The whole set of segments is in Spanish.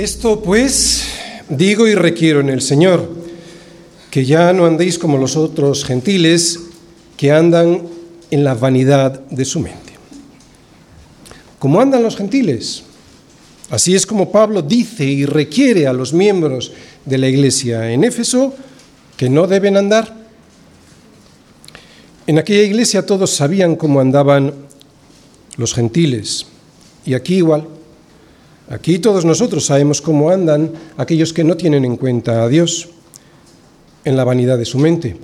Esto pues digo y requiero en el Señor, que ya no andéis como los otros gentiles que andan en la vanidad de su mente. ¿Cómo andan los gentiles? Así es como Pablo dice y requiere a los miembros de la iglesia en Éfeso que no deben andar. En aquella iglesia todos sabían cómo andaban los gentiles y aquí igual. Aquí todos nosotros sabemos cómo andan aquellos que no tienen en cuenta a Dios en la vanidad de su mente.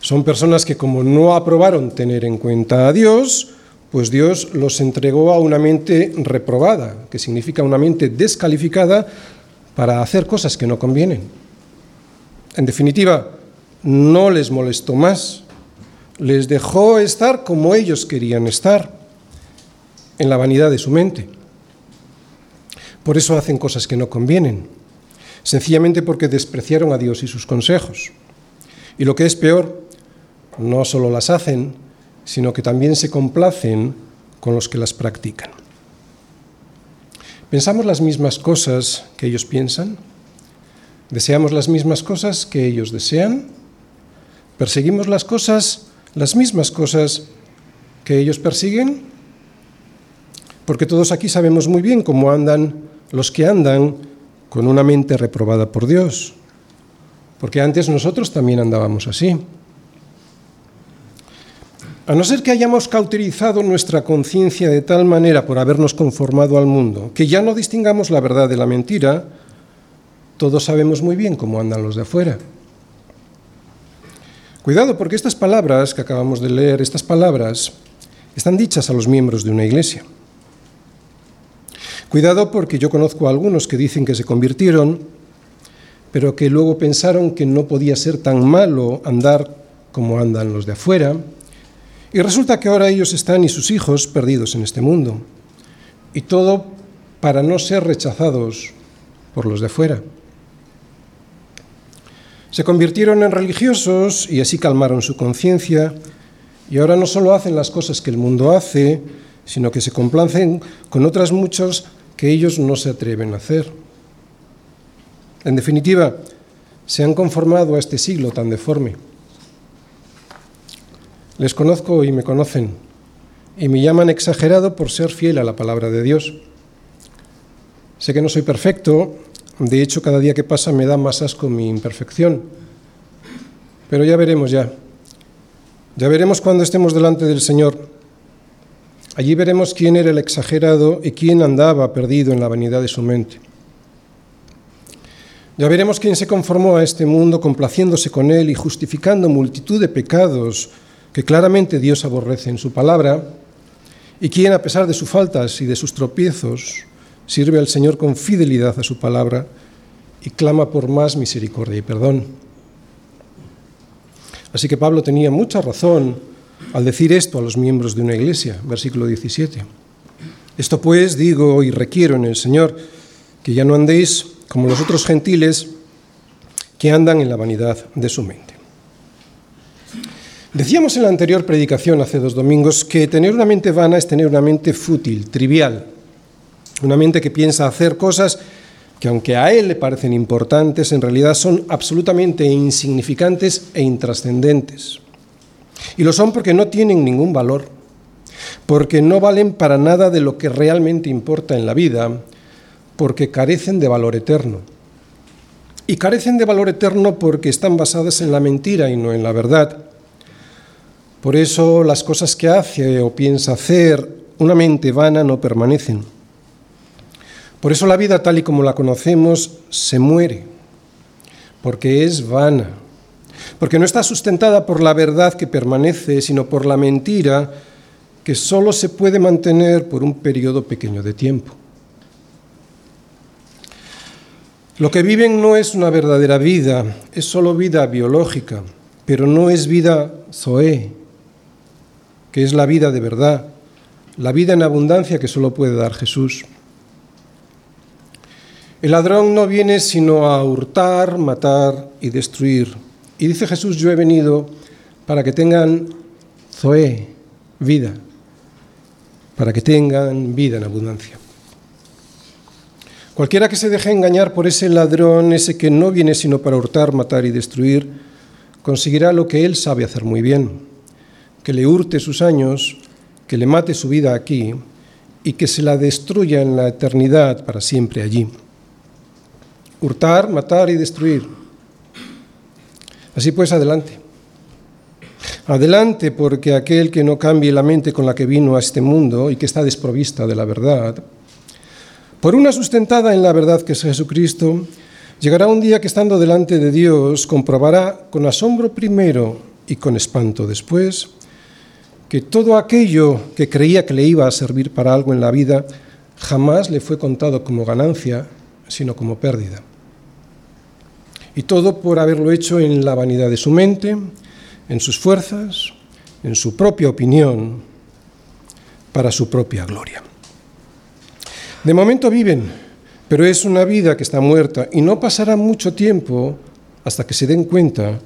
Son personas que como no aprobaron tener en cuenta a Dios, pues Dios los entregó a una mente reprobada, que significa una mente descalificada para hacer cosas que no convienen. En definitiva, no les molestó más, les dejó estar como ellos querían estar, en la vanidad de su mente. Por eso hacen cosas que no convienen, sencillamente porque despreciaron a Dios y sus consejos. Y lo que es peor, no solo las hacen, sino que también se complacen con los que las practican. ¿Pensamos las mismas cosas que ellos piensan? ¿Deseamos las mismas cosas que ellos desean? ¿Perseguimos las cosas, las mismas cosas que ellos persiguen? Porque todos aquí sabemos muy bien cómo andan los que andan con una mente reprobada por Dios. Porque antes nosotros también andábamos así. A no ser que hayamos cauterizado nuestra conciencia de tal manera por habernos conformado al mundo, que ya no distingamos la verdad de la mentira, todos sabemos muy bien cómo andan los de afuera. Cuidado, porque estas palabras que acabamos de leer, estas palabras, están dichas a los miembros de una iglesia. Cuidado porque yo conozco a algunos que dicen que se convirtieron, pero que luego pensaron que no podía ser tan malo andar como andan los de afuera, y resulta que ahora ellos están y sus hijos perdidos en este mundo. Y todo para no ser rechazados por los de afuera. Se convirtieron en religiosos y así calmaron su conciencia y ahora no solo hacen las cosas que el mundo hace, sino que se complacen con otras muchas que ellos no se atreven a hacer. En definitiva, se han conformado a este siglo tan deforme. Les conozco y me conocen, y me llaman exagerado por ser fiel a la palabra de Dios. Sé que no soy perfecto, de hecho cada día que pasa me da más asco mi imperfección, pero ya veremos ya. Ya veremos cuando estemos delante del Señor. Allí veremos quién era el exagerado y quién andaba perdido en la vanidad de su mente. Ya veremos quién se conformó a este mundo complaciéndose con él y justificando multitud de pecados que claramente Dios aborrece en su palabra, y quien, a pesar de sus faltas y de sus tropiezos, sirve al Señor con fidelidad a su palabra y clama por más misericordia y perdón. Así que Pablo tenía mucha razón al decir esto a los miembros de una iglesia, versículo 17. Esto pues digo y requiero en el Señor, que ya no andéis como los otros gentiles que andan en la vanidad de su mente. Decíamos en la anterior predicación hace dos domingos que tener una mente vana es tener una mente fútil, trivial, una mente que piensa hacer cosas que aunque a él le parecen importantes, en realidad son absolutamente insignificantes e intrascendentes. Y lo son porque no tienen ningún valor, porque no valen para nada de lo que realmente importa en la vida, porque carecen de valor eterno. Y carecen de valor eterno porque están basadas en la mentira y no en la verdad por eso las cosas que hace o piensa hacer una mente vana no permanecen. Por eso la vida tal y como la conocemos se muere, porque es vana, porque no está sustentada por la verdad que permanece, sino por la mentira que solo se puede mantener por un periodo pequeño de tiempo. Lo que viven no es una verdadera vida, es solo vida biológica, pero no es vida zoe, que es la vida de verdad, la vida en abundancia que solo puede dar Jesús. El ladrón no viene sino a hurtar, matar y destruir. Y dice Jesús, yo he venido para que tengan zoe, vida, para que tengan vida en abundancia. Cualquiera que se deje engañar por ese ladrón, ese que no viene sino para hurtar, matar y destruir, conseguirá lo que él sabe hacer muy bien, que le hurte sus años, que le mate su vida aquí y que se la destruya en la eternidad para siempre allí. Hurtar, matar y destruir. Así pues, adelante. Adelante, porque aquel que no cambie la mente con la que vino a este mundo y que está desprovista de la verdad, por una sustentada en la verdad que es Jesucristo, llegará un día que estando delante de Dios comprobará con asombro primero y con espanto después que todo aquello que creía que le iba a servir para algo en la vida jamás le fue contado como ganancia, sino como pérdida. Y todo por haberlo hecho en la vanidad de su mente, en sus fuerzas, en su propia opinión, para su propia gloria. De momento viven, pero es una vida que está muerta y no pasará mucho tiempo hasta que se den cuenta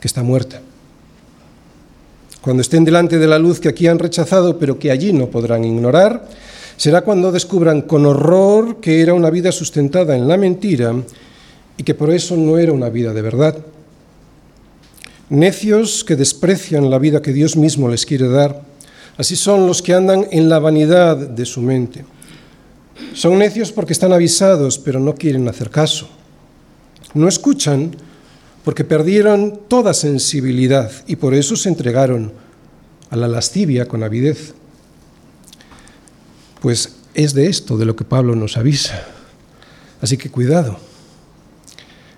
que está muerta. Cuando estén delante de la luz que aquí han rechazado, pero que allí no podrán ignorar, será cuando descubran con horror que era una vida sustentada en la mentira y que por eso no era una vida de verdad. Necios que desprecian la vida que Dios mismo les quiere dar, así son los que andan en la vanidad de su mente. Son necios porque están avisados, pero no quieren hacer caso. No escuchan porque perdieron toda sensibilidad y por eso se entregaron a la lascivia con avidez. Pues es de esto de lo que Pablo nos avisa. Así que cuidado.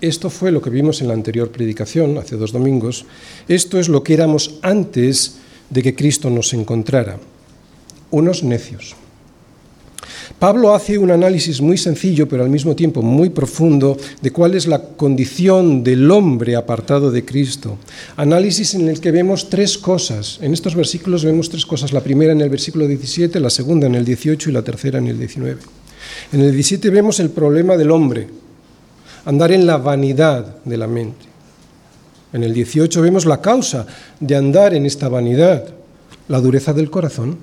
Esto fue lo que vimos en la anterior predicación, hace dos domingos. Esto es lo que éramos antes de que Cristo nos encontrara, unos necios Pablo hace un análisis muy sencillo, pero al mismo tiempo muy profundo, de cuál es la condición del hombre apartado de Cristo. Análisis en el que vemos tres cosas. En estos versículos vemos tres cosas. La primera en el versículo 17, la segunda en el 18 y la tercera en el 19. En el 17 vemos el problema del hombre, andar en la vanidad de la mente. En el 18 vemos la causa de andar en esta vanidad, la dureza del corazón.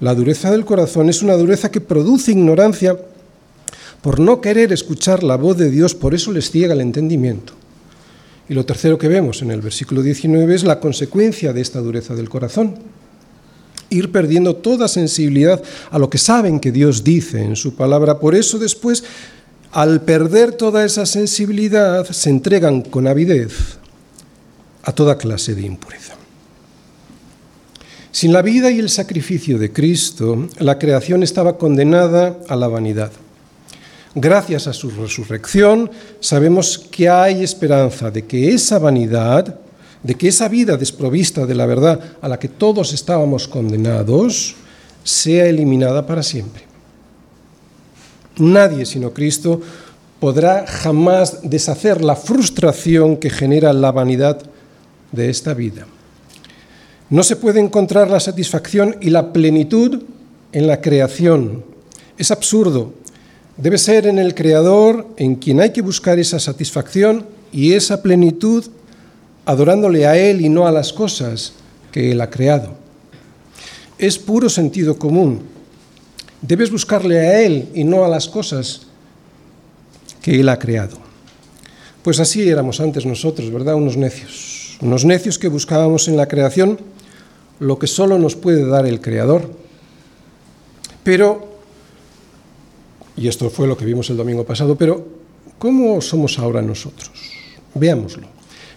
La dureza del corazón es una dureza que produce ignorancia por no querer escuchar la voz de Dios, por eso les ciega el entendimiento. Y lo tercero que vemos en el versículo 19 es la consecuencia de esta dureza del corazón. Ir perdiendo toda sensibilidad a lo que saben que Dios dice en su palabra. Por eso después, al perder toda esa sensibilidad, se entregan con avidez a toda clase de impureza. Sin la vida y el sacrificio de Cristo, la creación estaba condenada a la vanidad. Gracias a su resurrección, sabemos que hay esperanza de que esa vanidad, de que esa vida desprovista de la verdad a la que todos estábamos condenados, sea eliminada para siempre. Nadie sino Cristo podrá jamás deshacer la frustración que genera la vanidad de esta vida. No se puede encontrar la satisfacción y la plenitud en la creación. Es absurdo. Debe ser en el Creador en quien hay que buscar esa satisfacción y esa plenitud adorándole a Él y no a las cosas que Él ha creado. Es puro sentido común. Debes buscarle a Él y no a las cosas que Él ha creado. Pues así éramos antes nosotros, ¿verdad? Unos necios. Unos necios que buscábamos en la creación lo que solo nos puede dar el Creador. Pero, y esto fue lo que vimos el domingo pasado, pero ¿cómo somos ahora nosotros? Veámoslo.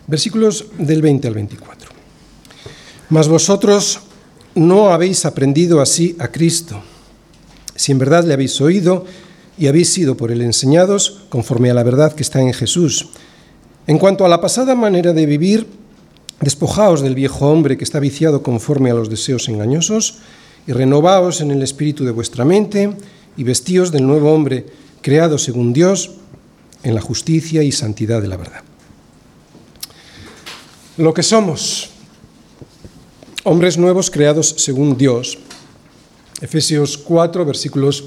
Versículos del 20 al 24. Mas vosotros no habéis aprendido así a Cristo, si en verdad le habéis oído y habéis sido por él enseñados conforme a la verdad que está en Jesús. En cuanto a la pasada manera de vivir, Despojaos del viejo hombre que está viciado conforme a los deseos engañosos y renovaos en el espíritu de vuestra mente y vestíos del nuevo hombre creado según Dios en la justicia y santidad de la verdad. Lo que somos, hombres nuevos creados según Dios. Efesios 4, versículos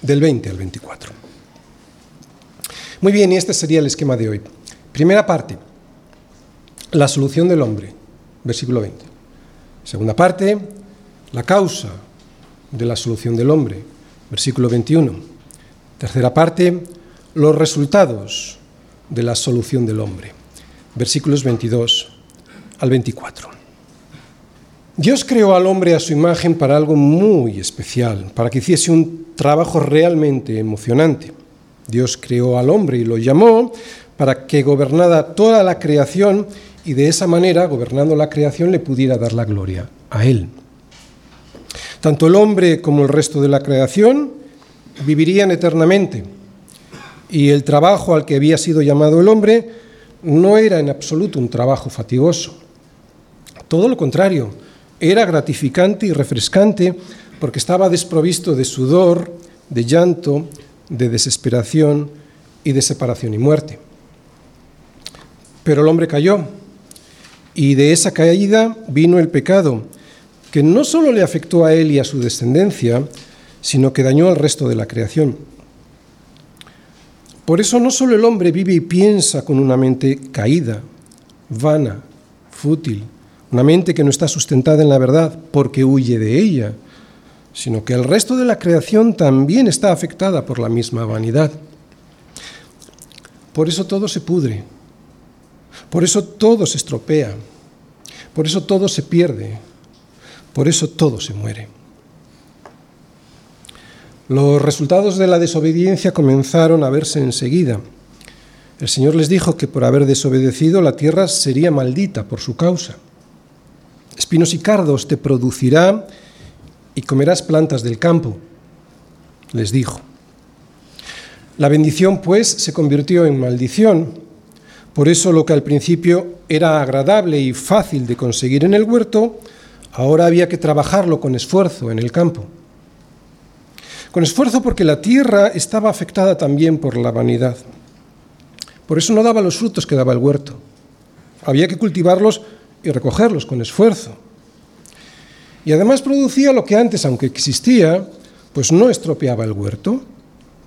del 20 al 24. Muy bien, y este sería el esquema de hoy. Primera parte, la solución del hombre, versículo 20. Segunda parte, la causa de la solución del hombre, versículo 21. Tercera parte, los resultados de la solución del hombre, versículos 22 al 24. Dios creó al hombre a su imagen para algo muy especial, para que hiciese un trabajo realmente emocionante. Dios creó al hombre y lo llamó para que gobernara toda la creación y de esa manera, gobernando la creación, le pudiera dar la gloria a Él. Tanto el hombre como el resto de la creación vivirían eternamente y el trabajo al que había sido llamado el hombre no era en absoluto un trabajo fatigoso. Todo lo contrario, era gratificante y refrescante porque estaba desprovisto de sudor, de llanto, de desesperación y de separación y muerte. Pero el hombre cayó y de esa caída vino el pecado, que no solo le afectó a él y a su descendencia, sino que dañó al resto de la creación. Por eso no solo el hombre vive y piensa con una mente caída, vana, fútil, una mente que no está sustentada en la verdad porque huye de ella, sino que el resto de la creación también está afectada por la misma vanidad. Por eso todo se pudre, por eso todo se estropea, por eso todo se pierde, por eso todo se muere. Los resultados de la desobediencia comenzaron a verse enseguida. El Señor les dijo que por haber desobedecido la tierra sería maldita por su causa. Espinos y cardos te producirá y comerás plantas del campo, les dijo. La bendición, pues, se convirtió en maldición. Por eso lo que al principio era agradable y fácil de conseguir en el huerto, ahora había que trabajarlo con esfuerzo en el campo. Con esfuerzo porque la tierra estaba afectada también por la vanidad. Por eso no daba los frutos que daba el huerto. Había que cultivarlos y recogerlos con esfuerzo. Y además producía lo que antes, aunque existía, pues no estropeaba el huerto.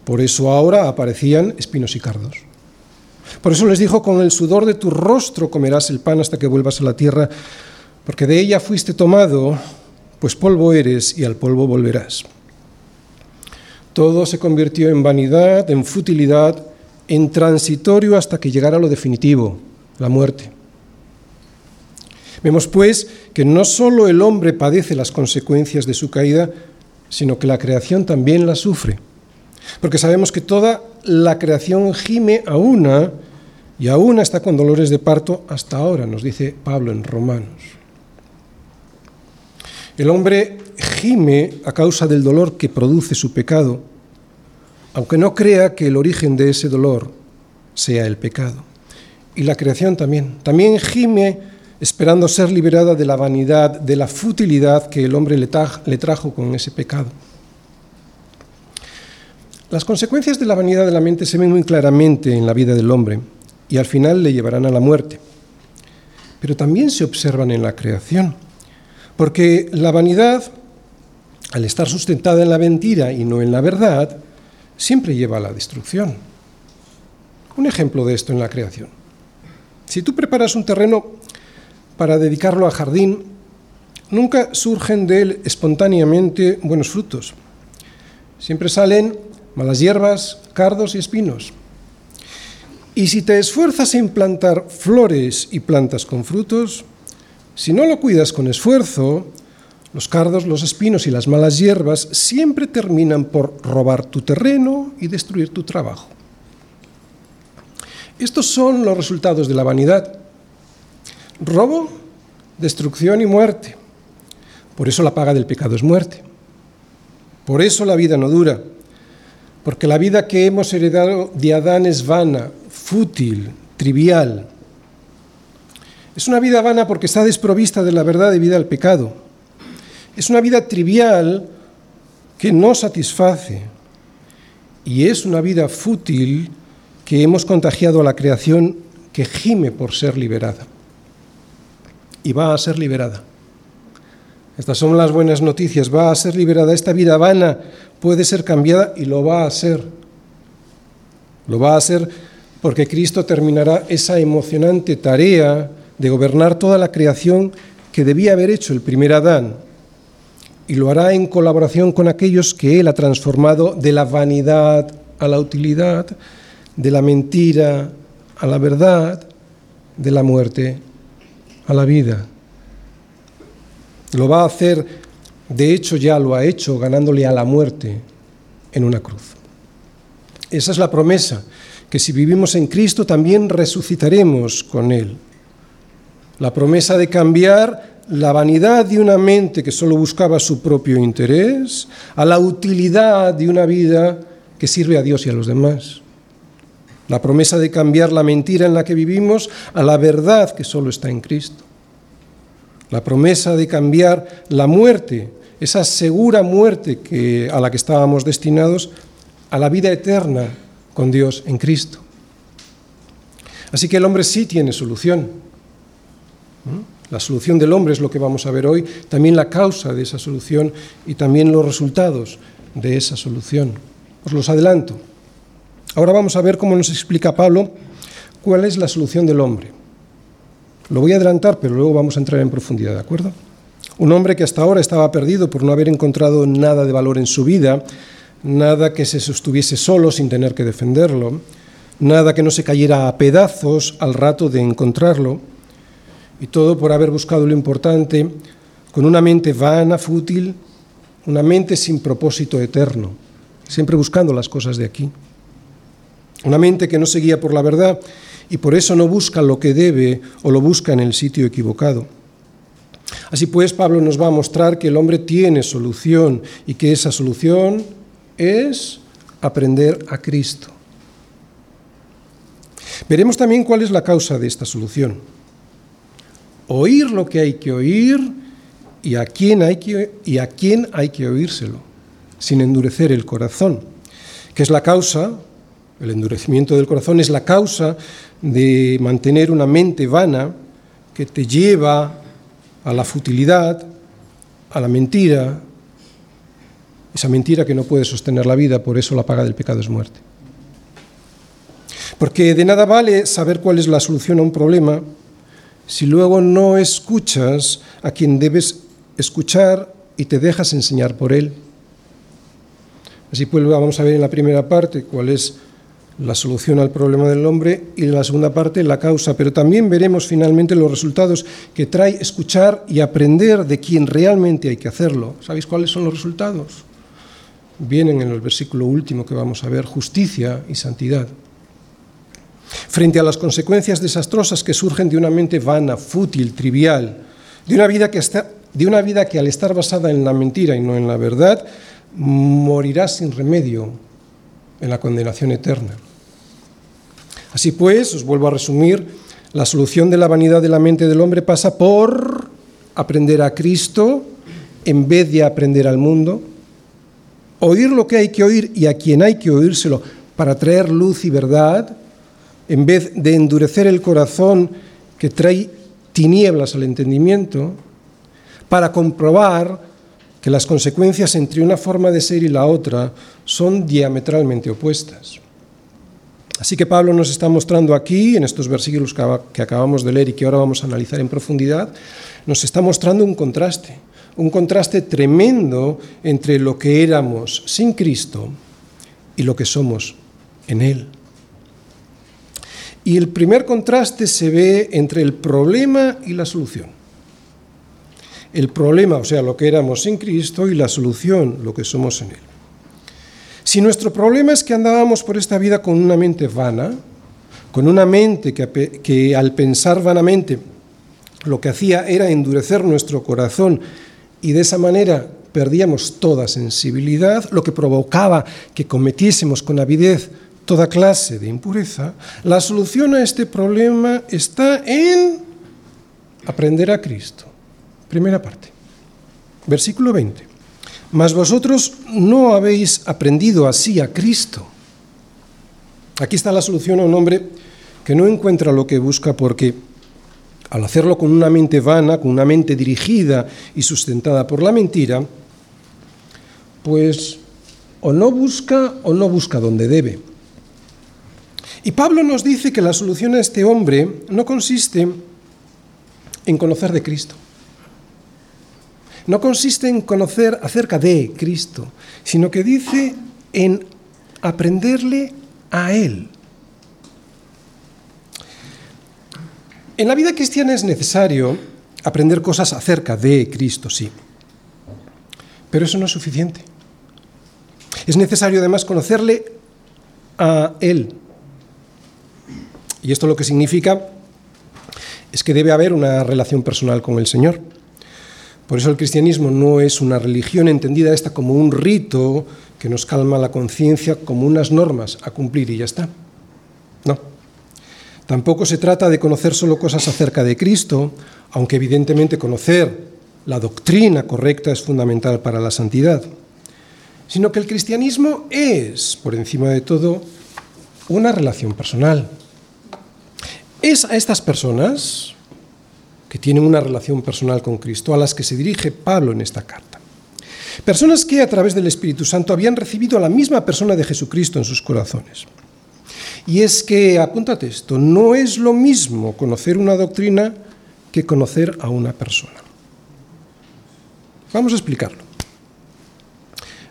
Por eso ahora aparecían espinos y cardos. Por eso les dijo, con el sudor de tu rostro comerás el pan hasta que vuelvas a la tierra, porque de ella fuiste tomado, pues polvo eres y al polvo volverás. Todo se convirtió en vanidad, en futilidad, en transitorio hasta que llegara lo definitivo, la muerte. Vemos pues que no solo el hombre padece las consecuencias de su caída, sino que la creación también la sufre. Porque sabemos que toda la creación gime a una y a una está con dolores de parto hasta ahora, nos dice Pablo en Romanos. El hombre gime a causa del dolor que produce su pecado, aunque no crea que el origen de ese dolor sea el pecado. Y la creación también. También gime esperando ser liberada de la vanidad, de la futilidad que el hombre le, trajo con ese pecado. Las consecuencias de la vanidad de la mente se ven muy claramente en la vida del hombre y al final le llevarán a la muerte. Pero también se observan en la creación, porque la vanidad, al estar sustentada en la mentira y no en la verdad, siempre lleva a la destrucción. Un ejemplo de esto en la creación. Si tú preparas un terreno para dedicarlo a jardín, nunca surgen de él espontáneamente buenos frutos. Siempre salen malas hierbas, cardos y espinos. Y si te esfuerzas en plantar flores y plantas con frutos, si no lo cuidas con esfuerzo, los cardos, los espinos y las malas hierbas siempre terminan por robar tu terreno y destruir tu trabajo. Estos son los resultados de la vanidad. Robo, destrucción y muerte. Por eso la paga del pecado es muerte. Por eso la vida no dura. Porque la vida que hemos heredado de Adán es vana, fútil, trivial. Es una vida vana porque está desprovista de la verdad debida al pecado. Es una vida trivial que no satisface y es una vida fútil que hemos contagiado a la creación que gime por ser liberada. Y va a ser liberada. Estas son las buenas noticias. Va a ser liberada. Esta vida vana puede ser cambiada y lo va a ser. Lo va a ser porque Cristo terminará esa emocionante tarea de gobernar toda la creación que debía haber hecho el primer Adán. Y lo hará en colaboración con aquellos que Él ha transformado de la vanidad a la utilidad, de la mentira a la verdad, de la muerte a la vida. Lo va a hacer, de hecho ya lo ha hecho, ganándole a la muerte en una cruz. Esa es la promesa, que si vivimos en Cristo también resucitaremos con Él. La promesa de cambiar la vanidad de una mente que solo buscaba su propio interés a la utilidad de una vida que sirve a Dios y a los demás. La promesa de cambiar la mentira en la que vivimos a la verdad que solo está en Cristo la promesa de cambiar la muerte, esa segura muerte a la que estábamos destinados, a la vida eterna con Dios en Cristo. Así que el hombre sí tiene solución. La solución del hombre es lo que vamos a ver hoy, también la causa de esa solución y también los resultados de esa solución. Os los adelanto. Ahora vamos a ver cómo nos explica Pablo cuál es la solución del hombre. Lo voy a adelantar, pero luego vamos a entrar en profundidad, ¿de acuerdo? Un hombre que hasta ahora estaba perdido por no haber encontrado nada de valor en su vida, nada que se sostuviese solo sin tener que defenderlo, nada que no se cayera a pedazos al rato de encontrarlo, y todo por haber buscado lo importante con una mente vana, fútil, una mente sin propósito eterno, siempre buscando las cosas de aquí. Una mente que no seguía por la verdad y por eso no busca lo que debe o lo busca en el sitio equivocado. Así pues, Pablo nos va a mostrar que el hombre tiene solución y que esa solución es aprender a Cristo. Veremos también cuál es la causa de esta solución. Oír lo que hay que oír y a quién hay que, y a quién hay que oírselo, sin endurecer el corazón, que es la causa, el endurecimiento del corazón es la causa de mantener una mente vana que te lleva a la futilidad, a la mentira, esa mentira que no puede sostener la vida, por eso la paga del pecado es muerte. Porque de nada vale saber cuál es la solución a un problema si luego no escuchas a quien debes escuchar y te dejas enseñar por él. Así pues vamos a ver en la primera parte cuál es la solución al problema del hombre y la segunda parte la causa, pero también veremos finalmente los resultados que trae escuchar y aprender de quien realmente hay que hacerlo. ¿Sabéis cuáles son los resultados? Vienen en el versículo último que vamos a ver, justicia y santidad. Frente a las consecuencias desastrosas que surgen de una mente vana, fútil, trivial, de una vida que, está, de una vida que al estar basada en la mentira y no en la verdad, morirá sin remedio en la condenación eterna. Así pues, os vuelvo a resumir, la solución de la vanidad de la mente del hombre pasa por aprender a Cristo en vez de aprender al mundo, oír lo que hay que oír y a quien hay que oírselo para traer luz y verdad, en vez de endurecer el corazón que trae tinieblas al entendimiento, para comprobar que las consecuencias entre una forma de ser y la otra son diametralmente opuestas. Así que Pablo nos está mostrando aquí, en estos versículos que acabamos de leer y que ahora vamos a analizar en profundidad, nos está mostrando un contraste, un contraste tremendo entre lo que éramos sin Cristo y lo que somos en Él. Y el primer contraste se ve entre el problema y la solución el problema, o sea, lo que éramos sin Cristo, y la solución, lo que somos en Él. Si nuestro problema es que andábamos por esta vida con una mente vana, con una mente que, que al pensar vanamente lo que hacía era endurecer nuestro corazón y de esa manera perdíamos toda sensibilidad, lo que provocaba que cometiésemos con avidez toda clase de impureza, la solución a este problema está en aprender a Cristo. Primera parte. Versículo 20. Mas vosotros no habéis aprendido así a Cristo, Aquí está la solución a un hombre que no encuentra lo que busca porque al hacerlo con una mente vana, con una mente dirigida y sustentada por la mentira, pues o no busca o no busca donde debe. Y Pablo nos dice que la solución a este hombre no consiste en conocer de Cristo. No consiste en conocer acerca de Cristo, sino que dice en aprenderle a Él. En la vida cristiana es necesario aprender cosas acerca de Cristo, sí. Pero eso no es suficiente. Es necesario además conocerle a Él. Y esto lo que significa es que debe haber una relación personal con el Señor. Por eso el cristianismo no es una religión entendida esta como un rito que nos calma la conciencia, como unas normas a cumplir y ya está. No. Tampoco se trata de conocer solo cosas acerca de Cristo, aunque evidentemente conocer la doctrina correcta es fundamental para la santidad, sino que el cristianismo es, por encima de todo, una relación personal. Es a estas personas que tienen una relación personal con Cristo a las que se dirige Pablo en esta carta. Personas que a través del Espíritu Santo habían recibido a la misma persona de Jesucristo en sus corazones. Y es que, apúntate esto, no es lo mismo conocer una doctrina que conocer a una persona. Vamos a explicarlo.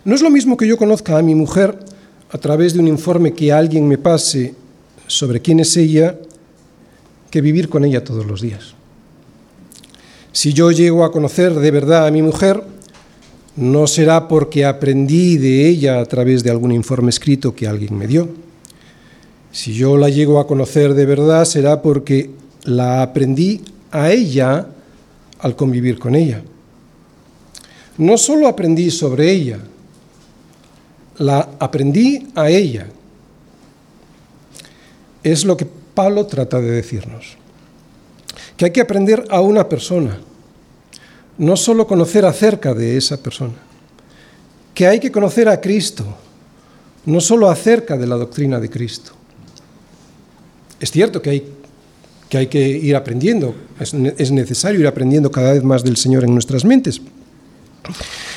No es lo mismo que yo conozca a mi mujer a través de un informe que alguien me pase sobre quién es ella que vivir con ella todos los días. Si yo llego a conocer de verdad a mi mujer, no será porque aprendí de ella a través de algún informe escrito que alguien me dio si yo la llego a conocer de verdad será porque la aprendí a ella al convivir con ella. No solo aprendí sobre ella, la aprendí a ella. Es lo que Pablo trata de decirnos. Que hay que aprender a una persona, no solo conocer acerca de esa persona. Que hay que conocer a Cristo, no solo acerca de la doctrina de Cristo. Es cierto que hay, que, ir aprendiendo, es necesario ir aprendiendo cada vez más del Señor en nuestras mentes.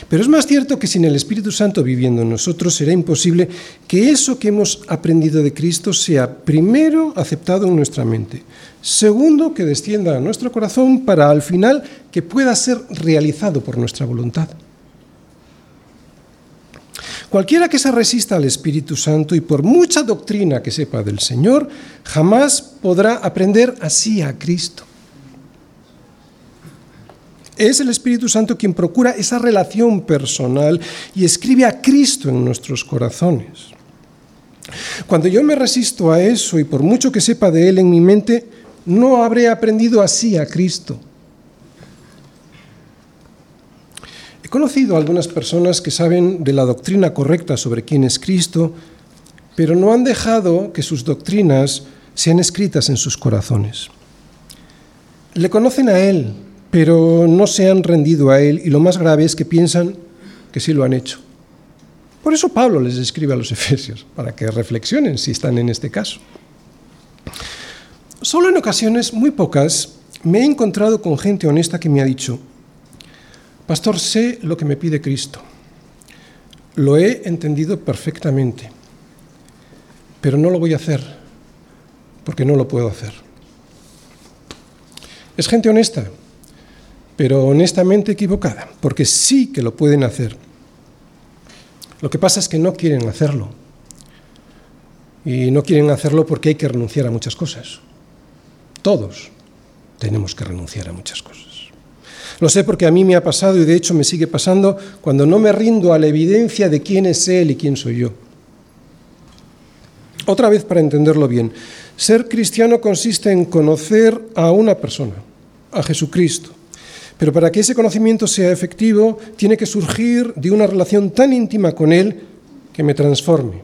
Pero es más cierto que sin el Espíritu Santo viviendo en nosotros será imposible que eso que hemos aprendido de Cristo sea primero aceptado en nuestra mente, segundo que descienda a nuestro corazón para al final que pueda ser realizado por nuestra voluntad. Cualquiera que se resista al Espíritu Santo y por mucha doctrina que sepa del Señor, jamás podrá aprender así a Cristo. Es el Espíritu Santo quien procura esa relación personal y escribe a Cristo en nuestros corazones. Cuando yo me resisto a eso y por mucho que sepa de Él en mi mente, no habré aprendido así a Cristo. conocido a algunas personas que saben de la doctrina correcta sobre quién es Cristo, pero no han dejado que sus doctrinas sean escritas en sus corazones. Le conocen a Él, pero no se han rendido a Él y lo más grave es que piensan que sí lo han hecho. Por eso Pablo les escribe a los Efesios, para que reflexionen si están en este caso. Solo en ocasiones, muy pocas, me he encontrado con gente honesta que me ha dicho, Pastor, sé lo que me pide Cristo. Lo he entendido perfectamente, pero no lo voy a hacer porque no lo puedo hacer. Es gente honesta, pero honestamente equivocada, porque sí que lo pueden hacer. Lo que pasa es que no quieren hacerlo. Y no quieren hacerlo porque hay que renunciar a muchas cosas. Todos tenemos que renunciar a muchas cosas. Lo sé porque a mí me ha pasado y de hecho me sigue pasando cuando no me rindo a la evidencia de quién es Él y quién soy yo. Otra vez para entenderlo bien, ser cristiano consiste en conocer a una persona, a Jesucristo. Pero para que ese conocimiento sea efectivo, tiene que surgir de una relación tan íntima con Él que me transforme.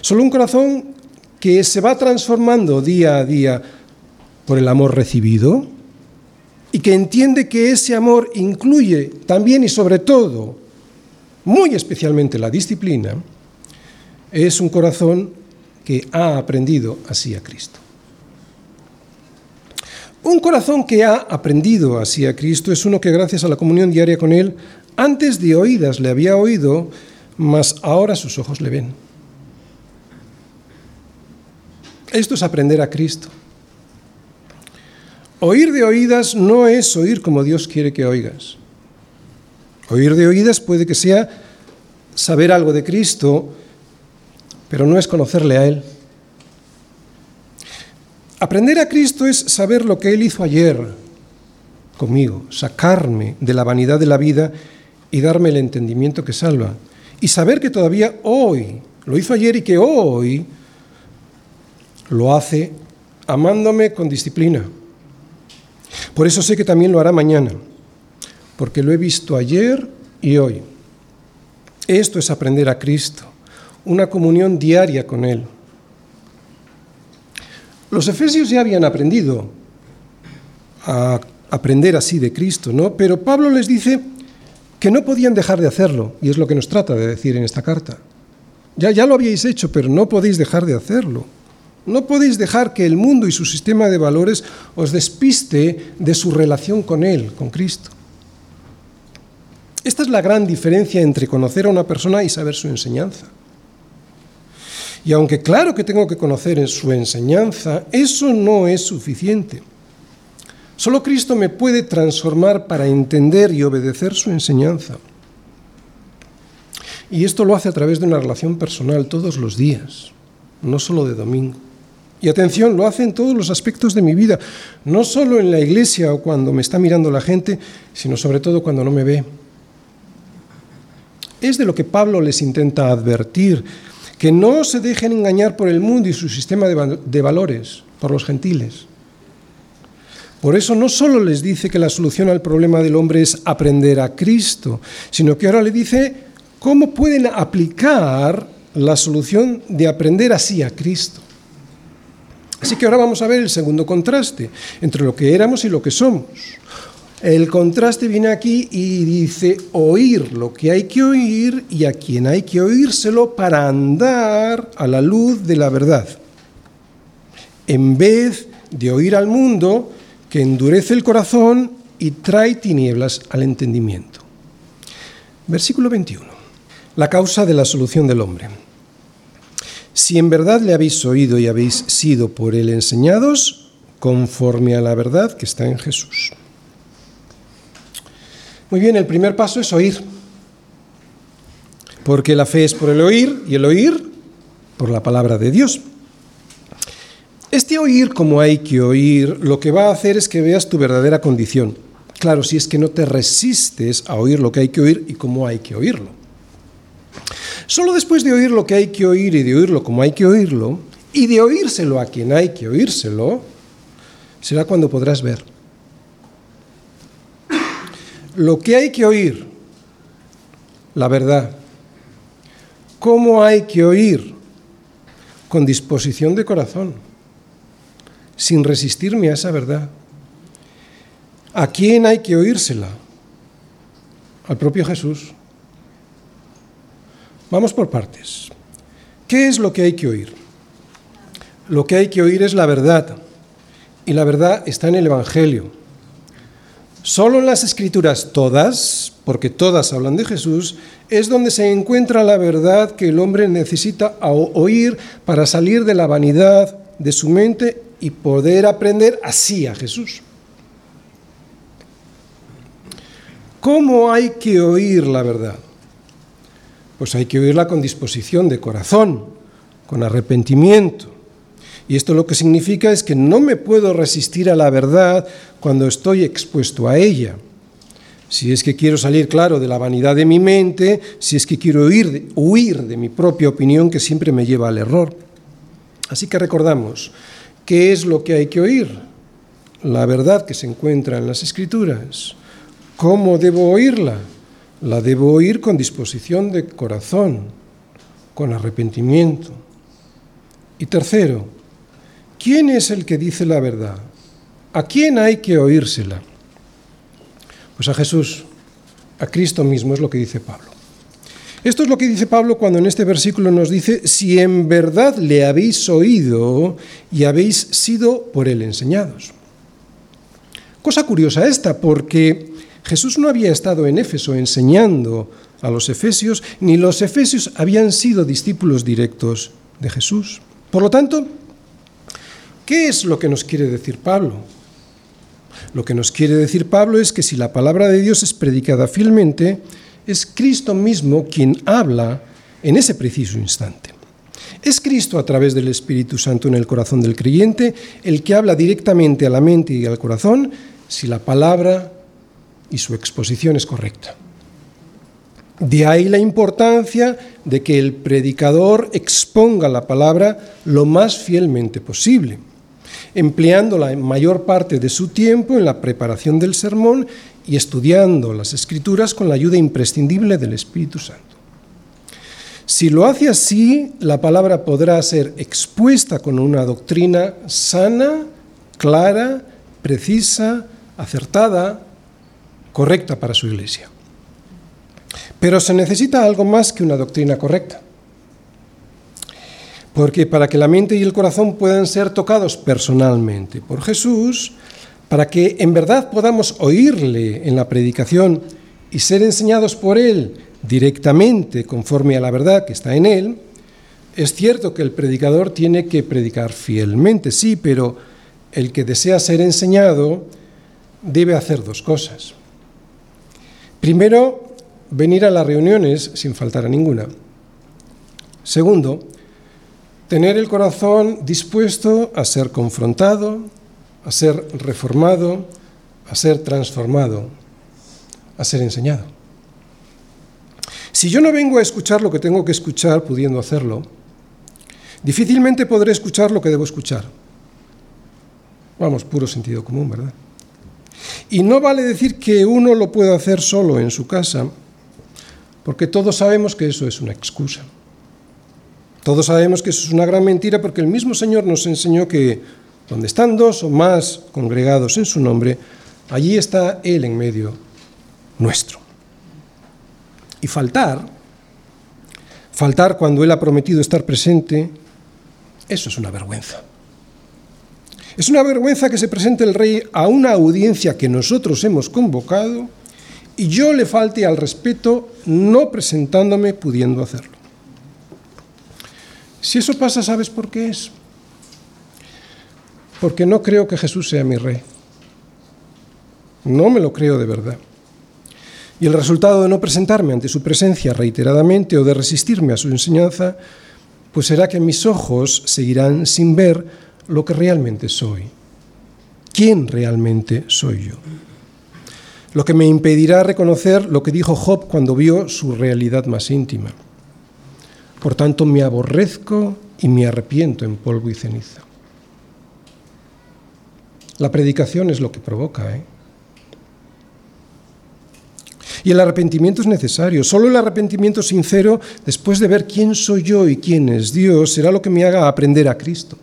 Solo un corazón que se va transformando día a día por el amor recibido, y que entiende que ese amor incluye también y sobre todo, muy especialmente la disciplina, es un corazón que ha aprendido así a Cristo. Un corazón que ha aprendido así a Cristo es uno que gracias a la comunión diaria con Él, antes de oídas le había oído, mas ahora sus ojos le ven. Esto es aprender a Cristo. Oír de oídas no es oír como Dios quiere que oigas. Oír de oídas puede que sea saber algo de Cristo, pero no es conocerle a Él. Aprender a Cristo es saber lo que Él hizo ayer conmigo, sacarme de la vanidad de la vida y darme el entendimiento que salva. Y saber que todavía hoy, lo hizo ayer y que hoy lo hace amándome con disciplina. Por eso sé que también lo hará mañana, porque lo he visto ayer y hoy. Esto es aprender a Cristo, una comunión diaria con Él. Los efesios ya habían aprendido a aprender así de Cristo, ¿no? Pero Pablo les dice que no podían dejar de hacerlo, y es lo que nos trata de decir en esta carta. Ya, ya lo habíais hecho, pero no podéis dejar de hacerlo. No podéis dejar que el mundo y su sistema de valores os despiste de su relación con Él, con Cristo. Esta es la gran diferencia entre conocer a una persona y saber su enseñanza. Y aunque claro que tengo que conocer en su enseñanza, eso no es suficiente. Solo Cristo me puede transformar para entender y obedecer su enseñanza. Y esto lo hace a través de una relación personal todos los días, no solo de domingo. Y atención, lo hace en todos los aspectos de mi vida, no solo en la iglesia o cuando me está mirando la gente, sino sobre todo cuando no me ve. Es de lo que Pablo les intenta advertir, que no se dejen engañar por el mundo y su sistema de, valores, por los gentiles. Por eso no solo les dice que la solución al problema del hombre es aprender a Cristo, sino que ahora le dice cómo pueden aplicar la solución de aprender así a Cristo. Así que ahora vamos a ver el segundo contraste entre lo que éramos y lo que somos. El contraste viene aquí y dice oír lo que hay que oír y a quien hay que oírselo para andar a la luz de la verdad. En vez de oír al mundo que endurece el corazón y trae tinieblas al entendimiento. Versículo 21. La causa de la solución del hombre. Si en verdad le habéis oído y habéis sido por él enseñados, conforme a la verdad que está en Jesús. Muy bien, el primer paso es oír, porque la fe es por el oír y el oír por la palabra de Dios. Este oír como hay que oír, lo que va a hacer es que veas tu verdadera condición. Claro, si es que no te resistes a oír lo que hay que oír y cómo hay que oírlo. Solo después de oír lo que hay que oír y de oírlo como hay que oírlo, y de oírselo a quien hay que oírselo, será cuando podrás ver. Lo que hay que oír, la verdad. ¿Cómo hay que oír? Con disposición de corazón, sin resistirme a esa verdad. ¿A quién hay que oírsela? Al propio Jesús. Vamos por partes. ¿Qué es lo que hay que oír? Lo que hay que oír es la verdad. Y la verdad está en el Evangelio. Solo en las escrituras todas, porque todas hablan de Jesús, es donde se encuentra la verdad que el hombre necesita oír para salir de la vanidad de su mente y poder aprender así a Jesús. ¿Cómo hay que oír la verdad? pues hay que oírla con disposición de corazón, con arrepentimiento. Y esto lo que significa es que no me puedo resistir a la verdad cuando estoy expuesto a ella. Si es que quiero salir claro de la vanidad de mi mente, si es que quiero huir, de mi propia opinión que siempre me lleva al error. Así que recordamos, ¿qué es lo que hay que oír? La verdad que se encuentra en las escrituras. ¿Cómo debo oírla? la debo oír con disposición de corazón, con arrepentimiento. Y tercero, ¿quién es el que dice la verdad? ¿A quién hay que oírsela? Pues a Jesús, a Cristo mismo es lo que dice Pablo. Esto es lo que dice Pablo cuando en este versículo nos dice, si en verdad le habéis oído y habéis sido por él enseñados. Cosa curiosa esta, porque Jesús no había estado en Éfeso enseñando a los efesios, ni los efesios habían sido discípulos directos de Jesús. Por lo tanto, ¿qué es lo que nos quiere decir Pablo? Lo que nos quiere decir Pablo es que si la palabra de Dios es predicada fielmente, es Cristo mismo quien habla en ese preciso instante. Es Cristo a través del Espíritu Santo en el corazón del creyente el que habla directamente a la mente y al corazón si la palabra y su exposición es correcta. De ahí la importancia de que el predicador exponga la palabra lo más fielmente posible, empleando la mayor parte de su tiempo en la preparación del sermón y estudiando las escrituras con la ayuda imprescindible del Espíritu Santo. Si lo hace así, la palabra podrá ser expuesta con una doctrina sana, clara, precisa, acertada, correcta para su iglesia. Pero se necesita algo más que una doctrina correcta. Porque para que la mente y el corazón puedan ser tocados personalmente por Jesús, para que en verdad podamos oírle en la predicación y ser enseñados por Él directamente conforme a la verdad que está en Él, es cierto que el predicador tiene que predicar fielmente, sí, pero el que desea ser enseñado debe hacer dos cosas. Primero, venir a las reuniones sin faltar a ninguna. Segundo, tener el corazón dispuesto a ser confrontado, a ser reformado, a ser transformado, a ser enseñado. Si yo no vengo a escuchar lo que tengo que escuchar pudiendo hacerlo, difícilmente podré escuchar lo que debo escuchar. Vamos, puro sentido común, ¿verdad? Y no vale decir que uno lo pueda hacer solo en su casa, porque todos sabemos que eso es una excusa. Todos sabemos que eso es una gran mentira porque el mismo Señor nos enseñó que donde están dos o más congregados en su nombre, allí está Él en medio nuestro. Y faltar, faltar cuando Él ha prometido estar presente, eso es una vergüenza. Es una vergüenza que se presente el rey a una audiencia que nosotros hemos convocado y yo le falte al respeto no presentándome pudiendo hacerlo. Si eso pasa, ¿sabes por qué es? porque no creo que Jesús sea mi rey. No me lo creo de verdad. Y el resultado de no presentarme ante su presencia reiteradamente o de resistirme a su enseñanza, pues será que mis ojos seguirán sin ver lo que realmente soy. ¿Quién realmente soy yo? Lo que me impedirá reconocer lo que dijo Job cuando vio su realidad más íntima. Por tanto, me aborrezco y me arrepiento en polvo y ceniza. La predicación es lo que provoca. ¿eh? Y el arrepentimiento es necesario. Solo el arrepentimiento sincero, después de ver quién soy yo y quién es Dios, será lo que me haga aprender a Cristo.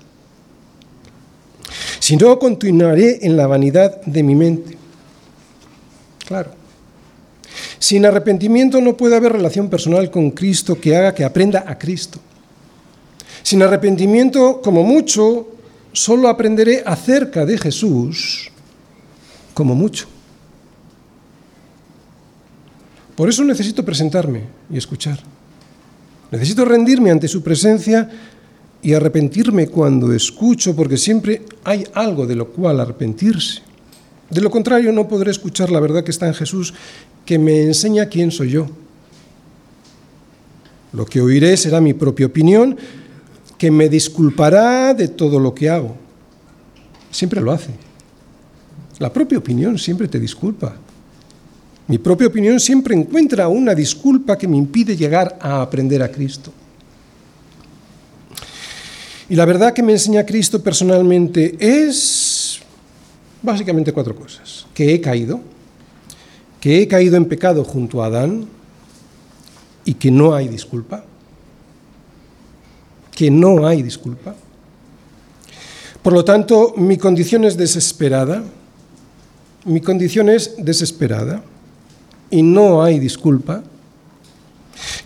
Si no, continuaré en la vanidad de mi mente. Claro. Sin arrepentimiento no puede haber relación personal con Cristo que haga que aprenda a Cristo. Sin arrepentimiento, como mucho, solo aprenderé acerca de Jesús como mucho. Por eso necesito presentarme y escuchar. Necesito rendirme ante su presencia y arrepentirme cuando escucho, porque siempre hay algo de lo cual arrepentirse. De lo contrario, no podré escuchar la verdad que está en Jesús, que me enseña quién soy yo. Lo que oiré será mi propia opinión, que me disculpará de todo lo que hago. Siempre lo hace. La propia opinión siempre te disculpa. Mi propia opinión siempre encuentra una disculpa que me impide llegar a aprender a Cristo. Y la verdad que me enseña Cristo personalmente es básicamente cuatro cosas. Que he caído, que he caído en pecado junto a Adán y que no hay disculpa que no hay disculpa. Por lo tanto, mi condición es desesperada, mi condición es desesperada y no hay disculpa.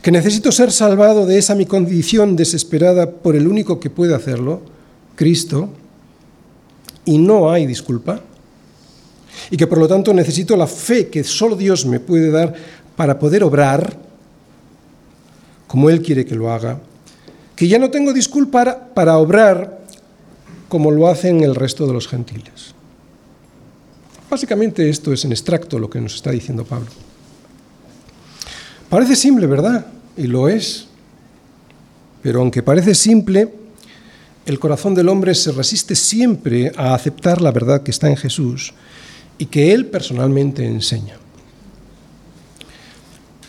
que necesito ser salvado de esa mi condición desesperada por el único que puede hacerlo, Cristo, y no hay disculpa, y que por lo tanto necesito la fe que solo Dios me puede dar para poder obrar como Él quiere que lo haga, que ya no tengo disculpa para obrar como lo hacen el resto de los gentiles. Básicamente esto es en extracto lo que nos está diciendo Pablo. Parece simple, ¿verdad? Y lo es. Pero aunque parece simple, el corazón del hombre se resiste siempre a aceptar la verdad que está en Jesús y que Él personalmente enseña.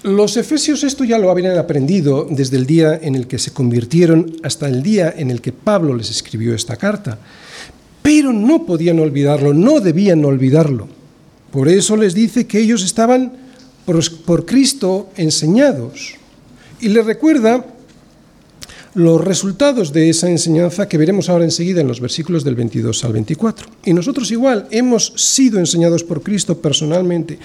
Los efesios esto ya lo habían aprendido desde el día en el que se convirtieron hasta el día en el que Pablo les escribió esta carta, pero no podían olvidarlo, no debían olvidarlo. Por eso les dice que ellos estaban por, Cristo enseñados y les recuerda los resultados de esa enseñanza que veremos ahora enseguida en los versículos del 22 al 24. Y nosotros igual hemos sido enseñados por Cristo personalmente.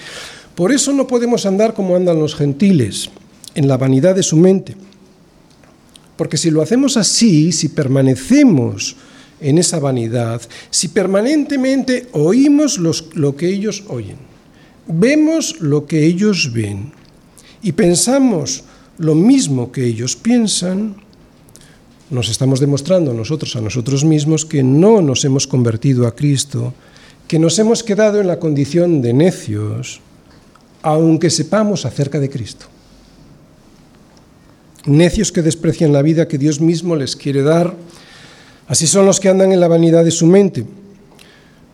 Por eso no podemos andar como andan los gentiles, en la vanidad de su mente. Porque si lo hacemos así, si permanecemos en esa vanidad, si permanentemente oímos lo que ellos oyen, vemos lo que ellos ven y pensamos lo mismo que ellos piensan, nos estamos demostrando nosotros a nosotros mismos que no nos hemos convertido a Cristo, que nos hemos quedado en la condición de necios, aunque sepamos acerca de Cristo. Necios que desprecian la vida que Dios mismo les quiere dar, así son los que andan en la vanidad de su mente.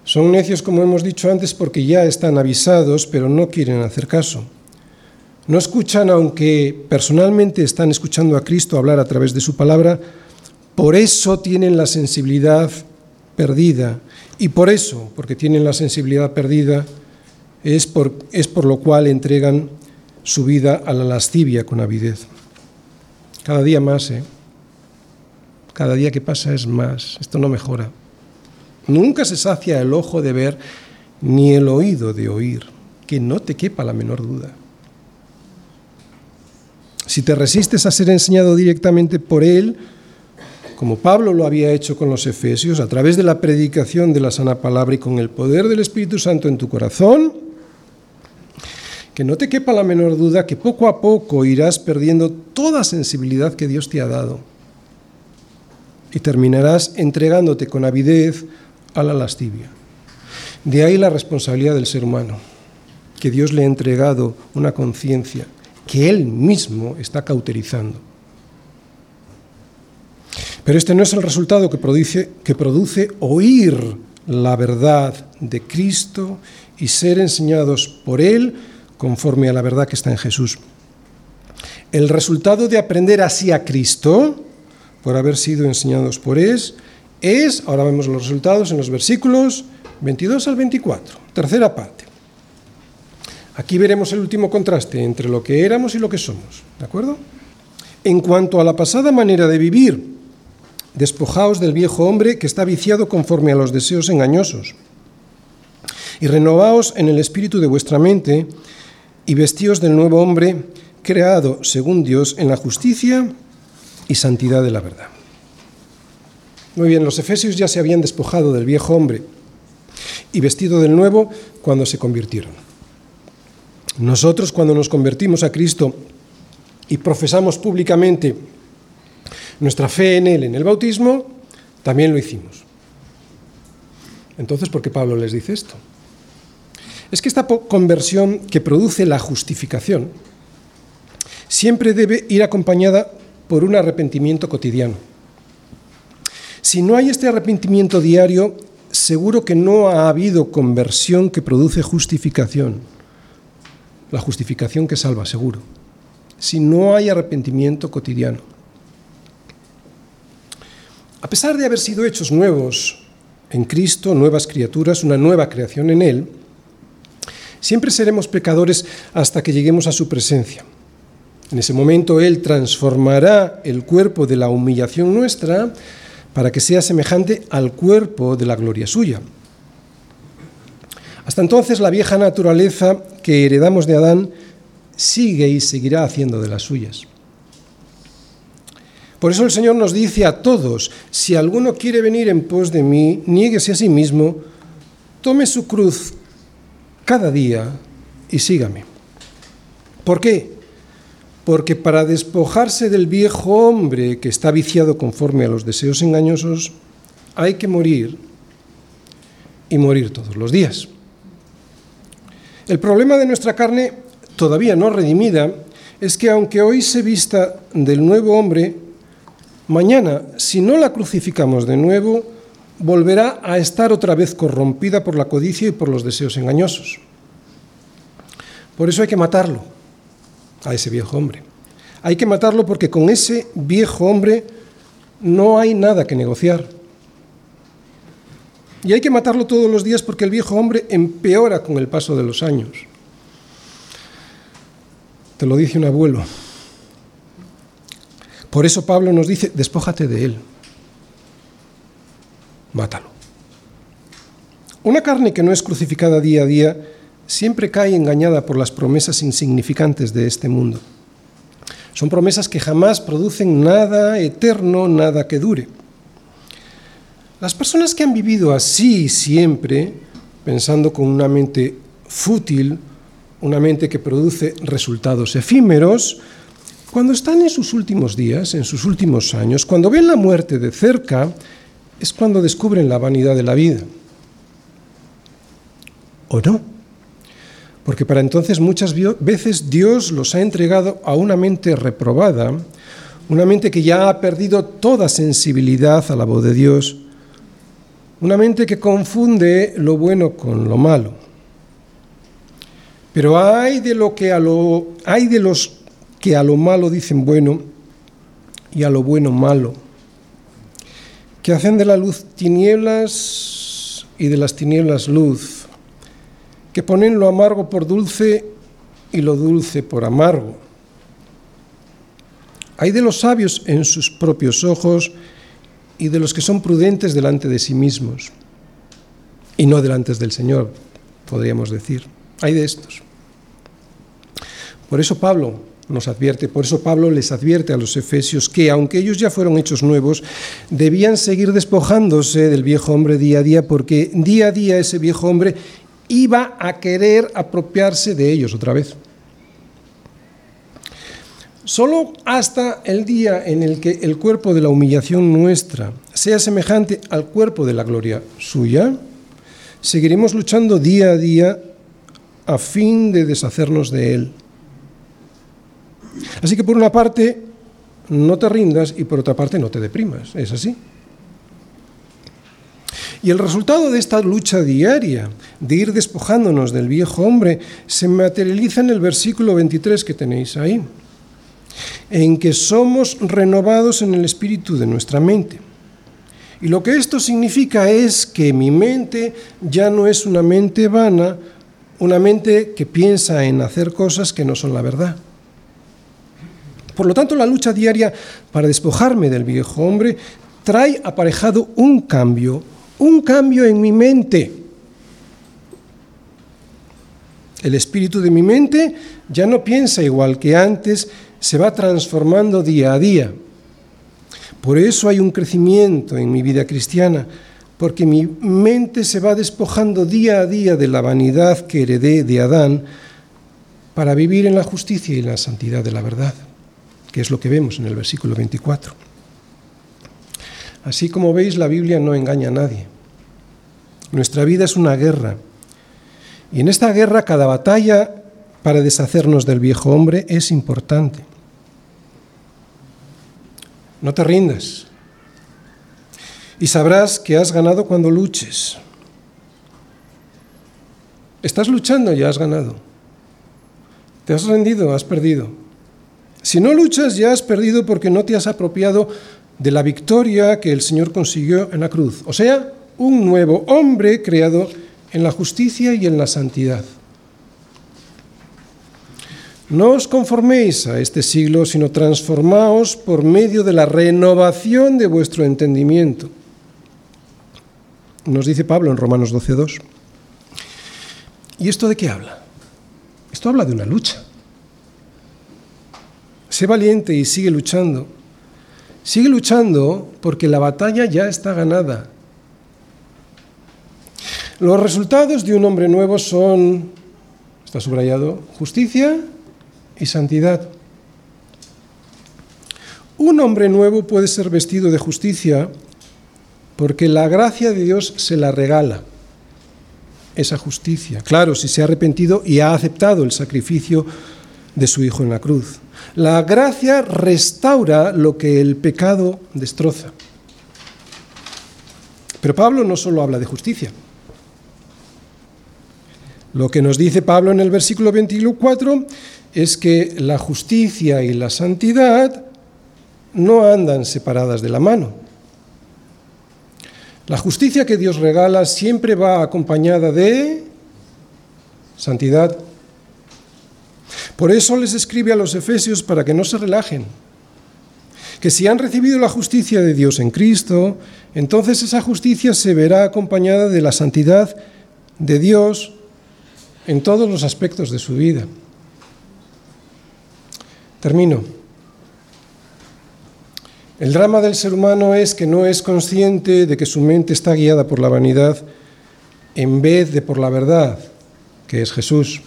Son necios, como hemos dicho antes, porque ya están avisados, pero no quieren hacer caso. No escuchan, aunque personalmente están escuchando a Cristo hablar a través de su palabra, por eso tienen la sensibilidad perdida. Y por eso, porque tienen la sensibilidad perdida, es por, es por lo cual entregan su vida a la lascivia con avidez. Cada día más, ¿eh? Cada día que pasa es más. Esto no mejora. Nunca se sacia el ojo de ver ni el oído de oír. Que no te quepa la menor duda. Si te resistes a ser enseñado directamente por Él, como Pablo lo había hecho con los Efesios, a través de la predicación de la sana palabra y con el poder del Espíritu Santo en tu corazón, que no te quepa la menor duda que poco a poco irás perdiendo toda sensibilidad que Dios te ha dado y terminarás entregándote con avidez a la lascivia. De ahí la responsabilidad del ser humano, que Dios le ha entregado una conciencia que él mismo está cauterizando. Pero este no es el resultado que produce, oír la verdad de Cristo y ser enseñados por Él conforme a la verdad que está en Jesús. El resultado de aprender así a Cristo, por haber sido enseñados por Él, es, ahora vemos los resultados en los versículos 22 al 24, tercera parte. Aquí veremos el último contraste entre lo que éramos y lo que somos, ¿de acuerdo? En cuanto a la pasada manera de vivir, Despojaos del viejo hombre que está viciado conforme a los deseos engañosos. Y renovaos en el espíritu de vuestra mente y vestíos del nuevo hombre creado según Dios en la justicia y santidad de la verdad. Muy bien, los efesios ya se habían despojado del viejo hombre y vestido del nuevo cuando se convirtieron. Nosotros cuando nos convertimos a Cristo y profesamos públicamente nuestra fe en Él en el bautismo, también lo hicimos. Entonces, ¿por qué Pablo les dice esto? Es que esta conversión que produce la justificación siempre debe ir acompañada por un arrepentimiento cotidiano. Si no hay este arrepentimiento diario, seguro que no ha habido conversión que produce justificación. La justificación que salva, seguro. Si no hay arrepentimiento cotidiano. A pesar de haber sido hechos nuevos en Cristo, nuevas criaturas, una nueva creación en Él, siempre seremos pecadores hasta que lleguemos a su presencia. En ese momento Él transformará el cuerpo de la humillación nuestra para que sea semejante al cuerpo de la gloria suya. Hasta entonces la vieja naturaleza que heredamos de Adán sigue y seguirá haciendo de las suyas. Por eso el Señor nos dice a todos, si alguno quiere venir en pos de mí, niéguese a sí mismo, tome su cruz cada día y sígame. ¿Por qué? Porque para despojarse del viejo hombre que está viciado conforme a los deseos engañosos, hay que morir y morir todos los días. El problema de nuestra carne, todavía no redimida, es que aunque hoy se vista del nuevo hombre, mañana, si no la crucificamos de nuevo, volverá a estar otra vez corrompida por la codicia y por los deseos engañosos. Por eso hay que matarlo, a ese viejo hombre. Hay que matarlo porque con ese viejo hombre no hay nada que negociar. Y hay que matarlo todos los días porque el viejo hombre empeora con el paso de los años. Te lo dice un abuelo. Por eso Pablo nos dice, despójate de él. Mátalo. Una carne que no es crucificada día a día siempre cae engañada por las promesas insignificantes de este mundo. Son promesas que jamás producen nada eterno, nada que dure. Las personas que han vivido así siempre, pensando con una mente fútil, una mente que produce resultados efímeros, cuando están en sus últimos días, en sus últimos años, cuando ven la muerte de cerca, es cuando descubren la vanidad de la vida. ¿O no? Porque para entonces muchas veces Dios los ha entregado a una mente reprobada, una mente que ya ha perdido toda sensibilidad a la voz de Dios, una mente que confunde lo bueno con lo malo. Pero hay de lo que a lo hay de los que a lo malo dicen bueno y a lo bueno malo, que hacen de la luz tinieblas y de las tinieblas luz, que ponen lo amargo por dulce y lo dulce por amargo. Hay de los sabios en sus propios ojos y de los que son prudentes delante de sí mismos y no delante del Señor, podríamos decir. Hay de estos. Por eso Pablo nos advierte, por eso Pablo les advierte a los efesios que, aunque ellos ya fueron hechos nuevos, debían seguir despojándose del viejo hombre día a día, porque día a día ese viejo hombre iba a querer apropiarse de ellos otra vez. Solo hasta el día en el que el cuerpo de la humillación nuestra sea semejante al cuerpo de la gloria suya, seguiremos luchando día a día a fin de deshacernos de él. Así que por una parte, no te rindas y por otra parte, no te deprimas. ¿Es así? Y el resultado de esta lucha diaria, de ir despojándonos del viejo hombre, se materializa en el versículo 23 que tenéis ahí en que somos renovados en el espíritu de nuestra mente. Y lo que esto significa es que mi mente ya no es una mente vana, una mente que piensa en hacer cosas que no son la verdad. Por lo tanto, la lucha diaria para despojarme del viejo hombre trae aparejado un cambio, un cambio en mi mente. El espíritu de mi mente ya no piensa igual que antes, se va transformando día a día. Por eso hay un crecimiento en mi vida cristiana, porque mi mente se va despojando día a día de la vanidad que heredé de Adán para vivir en la justicia y la santidad de la verdad, es lo que vemos en el versículo 24. Así como veis, la Biblia no engaña a nadie. Nuestra vida es una guerra. Y en esta guerra cada batalla para deshacernos del viejo hombre es importante. No te rindas. Y sabrás que has ganado cuando luches. Estás luchando y has ganado. Te has rendido, has perdido. Si no luchas ya has perdido porque no te has apropiado de la victoria que el Señor consiguió en la cruz. O sea, un nuevo hombre creado en la justicia y en la santidad. No os conforméis a este siglo, sino transformaos por medio de la renovación de vuestro entendimiento. Nos dice Pablo en Romanos 12.2. ¿Y esto de qué habla? Esto habla de una lucha. Sé valiente y sigue luchando. Sigue luchando porque la batalla ya está ganada. Los resultados de un hombre nuevo son, está subrayado, justicia y santidad. Un hombre nuevo puede ser vestido de justicia porque la gracia de Dios se la regala, esa justicia. Claro, si se ha arrepentido y ha aceptado el sacrificio de su Hijo en la cruz. La gracia restaura lo que el pecado destroza. Pero Pablo no solo habla de justicia. Lo que nos dice Pablo en el versículo 24 es que la justicia y la santidad no andan separadas de la mano. La justicia que Dios regala siempre va acompañada de santidad. Por eso les escribe a los efesios para que no se relajen. Que si han recibido la justicia de Dios en Cristo, entonces esa justicia se verá acompañada de la santidad de Dios en todos los aspectos de su vida. Termino. El drama del ser humano es que no es consciente de que su mente está guiada por la vanidad en vez de por la verdad, que es Jesús.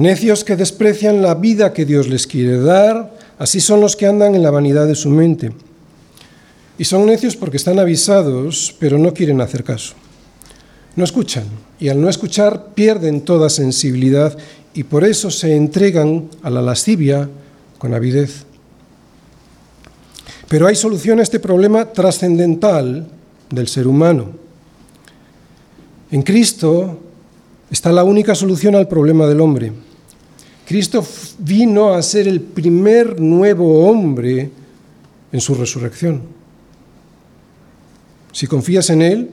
Necios que desprecian la vida que Dios les quiere dar, así son los que andan en la vanidad de su mente. Y son necios porque están avisados, pero no quieren hacer caso. No escuchan, y al no escuchar pierden toda sensibilidad y por eso se entregan a la lascivia con avidez. Pero hay solución a este problema trascendental del ser humano. En Cristo está la única solución al problema del hombre. Cristo vino a ser el primer nuevo hombre en su resurrección. Si confías en Él,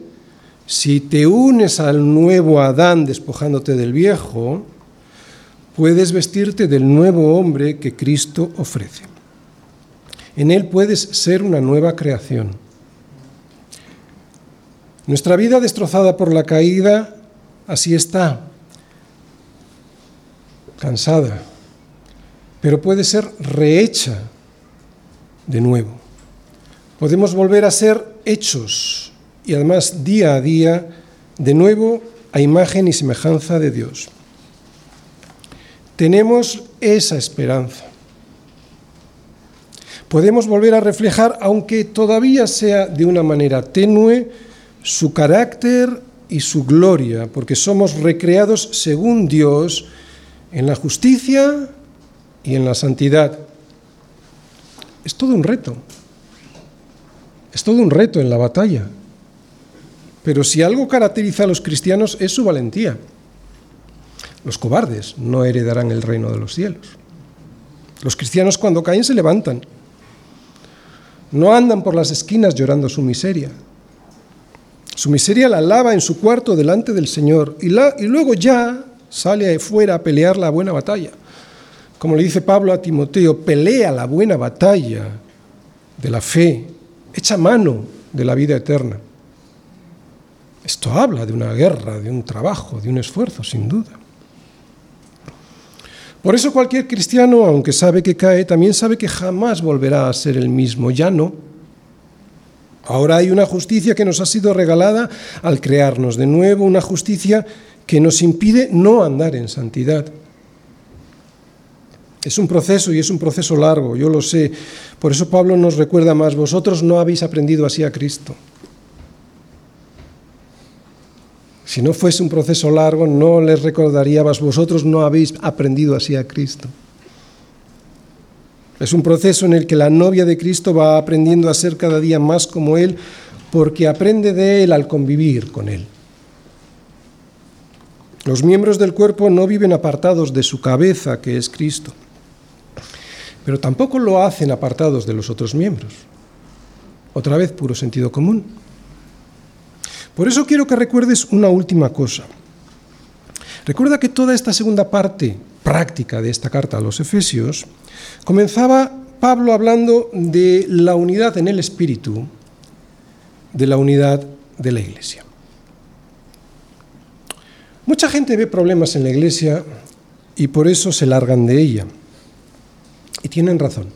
si te unes al nuevo Adán despojándote del viejo, puedes vestirte del nuevo hombre que Cristo ofrece. En Él puedes ser una nueva creación. Nuestra vida destrozada por la caída, así está, cansada, pero puede ser rehecha de nuevo. Podemos volver a ser hechos y además día a día de nuevo a imagen y semejanza de Dios. Tenemos esa esperanza podemos volver a reflejar, aunque todavía sea de una manera tenue, su carácter y su gloria, porque somos recreados según Dios en la justicia y en la santidad. Es todo un reto. Es todo un reto en la batalla. Pero si algo caracteriza a los cristianos es su valentía. Los cobardes no heredarán el reino de los cielos. Los cristianos cuando caen se levantan no andan por las esquinas llorando su miseria. Su miseria la lava en su cuarto delante del Señor y, la, y luego ya sale afuera a pelear la buena batalla. Como le dice Pablo a Timoteo, pelea la buena batalla de la fe, echa mano de la vida eterna. Esto habla de una guerra, de un trabajo, de un esfuerzo, sin duda. Por eso cualquier cristiano, aunque sabe que cae, también sabe que jamás volverá a ser el mismo, ya no. Ahora hay una justicia que nos ha sido regalada al crearnos de nuevo, una justicia que nos impide no andar en santidad. Es un proceso y es un proceso largo, yo lo sé. Por eso Pablo nos recuerda más, vosotros no habéis aprendido así a Cristo. Si no fuese un proceso largo, no les recordarías, vosotros no habéis aprendido así a Cristo. Es un proceso en el que la novia de Cristo va aprendiendo a ser cada día más como Él, porque aprende de Él al convivir con Él. Los miembros del cuerpo no viven apartados de su cabeza, que es Cristo, pero tampoco lo hacen apartados de los otros miembros. Otra vez, puro sentido común. Por eso quiero que recuerdes una última cosa. Recuerda que toda esta segunda parte práctica de esta carta a los Efesios comenzaba Pablo hablando de la unidad en el Espíritu, de la unidad de la Iglesia. Mucha gente ve problemas en la Iglesia y por eso se largan de ella. Y tienen razón.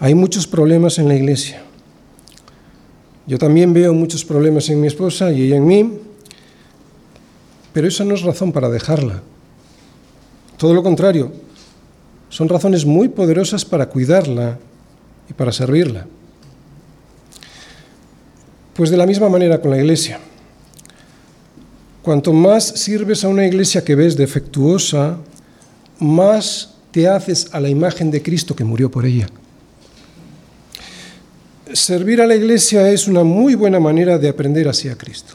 Hay muchos problemas en la iglesia. Yo también veo muchos problemas en mi esposa y ella en mí, pero eso no es razón para dejarla. Todo lo contrario, son razones muy poderosas para cuidarla y para servirla. Pues de la misma manera con la iglesia. Cuanto más sirves a una iglesia que ves defectuosa, más te haces a la imagen de Cristo que murió por ella. Servir a la iglesia es una muy buena manera de aprender hacia Cristo.